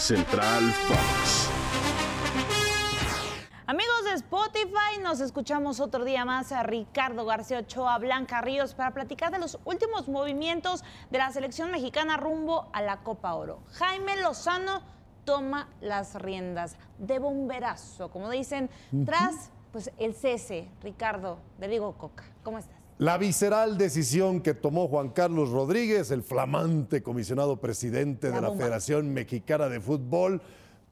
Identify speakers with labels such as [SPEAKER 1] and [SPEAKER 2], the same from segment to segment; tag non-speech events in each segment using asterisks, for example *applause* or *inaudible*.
[SPEAKER 1] Central Fox.
[SPEAKER 2] Amigos de Spotify, nos escuchamos otro día más a Ricardo García Ochoa, Blanca Ríos, para platicar de los últimos movimientos de la selección mexicana rumbo a la Copa Oro. Jaime Lozano toma las riendas de bomberazo, como dicen, tras pues, el cese, Ricardo, de Diego Coca. ¿Cómo estás?
[SPEAKER 3] La visceral decisión que tomó Juan Carlos Rodríguez, el flamante comisionado presidente
[SPEAKER 2] La
[SPEAKER 3] de la. Federación Mexicana de Fútbol,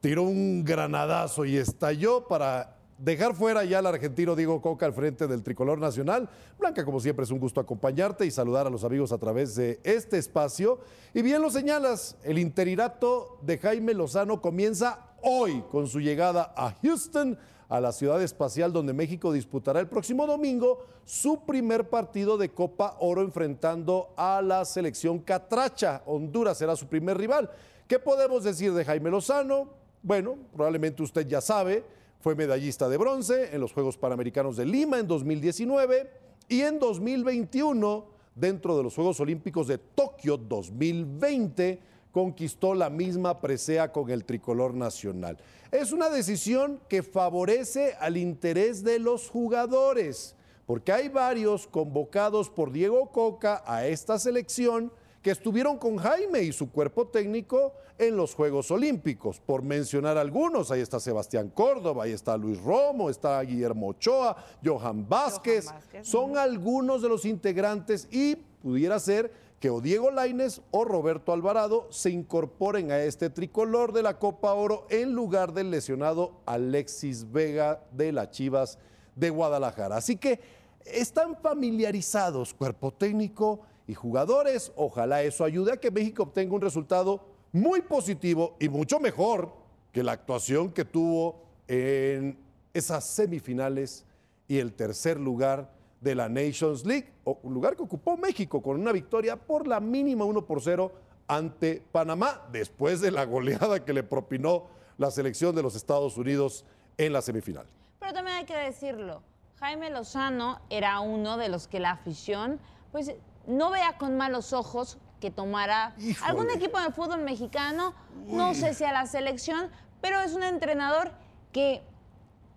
[SPEAKER 3] tiró un granadazo y estalló para dejar fuera ya al argentino Diego Coca al frente del tricolor nacional. Blanca, como siempre, es un gusto acompañarte y saludar a los amigos a través de este espacio. Y bien lo señalas, el interinato de Jaime Lozano comienza hoy con su llegada a Houston, a la ciudad espacial donde México disputará el próximo domingo su primer partido de Copa Oro enfrentando a la selección catracha. Honduras será su primer rival. ¿Qué podemos decir de Jaime Lozano? Bueno, probablemente usted ya sabe, fue medallista de bronce en los Juegos Panamericanos de Lima en 2019 y en 2021, dentro de los Juegos Olímpicos de Tokio 2020, conquistó la misma presea con el tricolor nacional. Es una decisión que favorece al interés de los jugadores, porque hay varios convocados por Diego Coca a esta selección que estuvieron con Jaime y su cuerpo técnico en los Juegos Olímpicos. Por mencionar algunos, ahí está Sebastián Córdoba, ahí está Luis Romo, está Guillermo Ochoa, Johan Vázquez.
[SPEAKER 2] Vázquez,
[SPEAKER 3] Son algunos de los integrantes y pudiera ser que o Diego Laines o Roberto Alvarado se incorporen a este tricolor de la Copa Oro en lugar del lesionado Alexis Vega de las Chivas de Guadalajara. Así que están familiarizados cuerpo técnico y jugadores. Ojalá eso ayude a que México obtenga un resultado muy positivo y mucho mejor que la actuación que tuvo en esas semifinales y el tercer lugar de la Nations League, un lugar que ocupó México con una victoria por la mínima 1 por 0 ante Panamá, después de la goleada que le propinó la selección de los Estados Unidos en la semifinal.
[SPEAKER 2] Pero también hay que decirlo, Jaime Lozano era uno de los que la afición pues no vea con malos ojos que tomara
[SPEAKER 3] Híjole.
[SPEAKER 2] algún equipo de fútbol mexicano, no sé si a la selección, pero es un entrenador que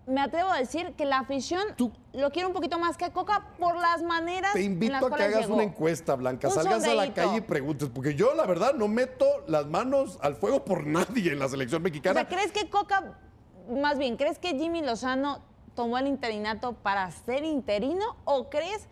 [SPEAKER 2] me atrevo a decir que la afición
[SPEAKER 3] Tú-
[SPEAKER 2] lo quiere un poquito más que a Coca por las maneras
[SPEAKER 3] Te
[SPEAKER 2] en
[SPEAKER 3] invito
[SPEAKER 2] las
[SPEAKER 3] a que hagas
[SPEAKER 2] llegó.
[SPEAKER 3] una encuesta, Blanca.
[SPEAKER 2] Un
[SPEAKER 3] Salgas a la calle y preguntes, porque yo la verdad no meto las manos al fuego por *laughs* nadie en la selección
[SPEAKER 2] O
[SPEAKER 3] mexicana.
[SPEAKER 2] sea, ¿crees que Coca, más bien, crees que Jimmy Lozano tomó el interinato para ser interino o crees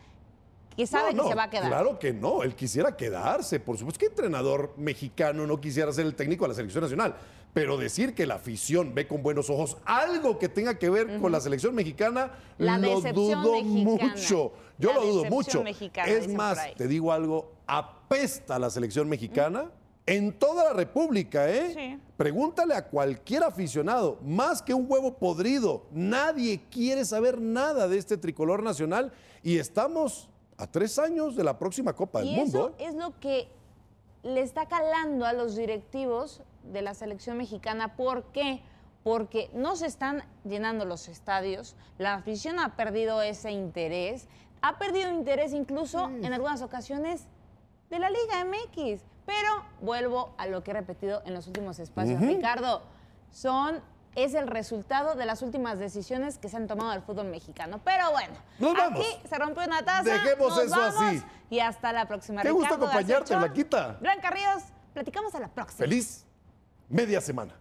[SPEAKER 2] que sabe
[SPEAKER 3] No,
[SPEAKER 2] que se va a quedar?
[SPEAKER 3] Claro que no, él quisiera quedarse, por supuesto. ¿Qué entrenador mexicano no quisiera ser el técnico de la selección nacional? Pero decir que la afición ve con buenos ojos algo que tenga que ver con la selección mexicana,
[SPEAKER 2] La
[SPEAKER 3] lo dudo
[SPEAKER 2] mexicana.
[SPEAKER 3] mucho. Yo
[SPEAKER 2] La
[SPEAKER 3] lo dudo mucho.
[SPEAKER 2] mexicana,
[SPEAKER 3] es más, te digo algo, apesta la selección mexicana en toda la República, ¿eh?
[SPEAKER 2] Sí.
[SPEAKER 3] Pregúntale a cualquier aficionado, más que un huevo podrido, nadie quiere saber nada de este tricolor nacional y estamos a tres años de la próxima Copa del
[SPEAKER 2] Y
[SPEAKER 3] Mundo.
[SPEAKER 2] eso es lo que le está calando a los directivos de la selección mexicana. ¿Por qué? Porque no se están llenando los estadios, la afición ha perdido ese interés, ha perdido interés incluso en algunas ocasiones de la Liga MX. Pero vuelvo a lo que he repetido en los últimos espacios, Ricardo, son es el resultado de las últimas decisiones que se han tomado del fútbol mexicano. Pero bueno,
[SPEAKER 3] Nos vamos.
[SPEAKER 2] aquí se rompió una taza.
[SPEAKER 3] Dejemos
[SPEAKER 2] nos
[SPEAKER 3] eso
[SPEAKER 2] vamos,
[SPEAKER 3] así.
[SPEAKER 2] Y hasta la próxima.
[SPEAKER 3] Qué gusto
[SPEAKER 2] Ricardo García
[SPEAKER 3] acompañarte, Blanquita.
[SPEAKER 2] Blanca Ríos, platicamos a la próxima.
[SPEAKER 3] Feliz media semana.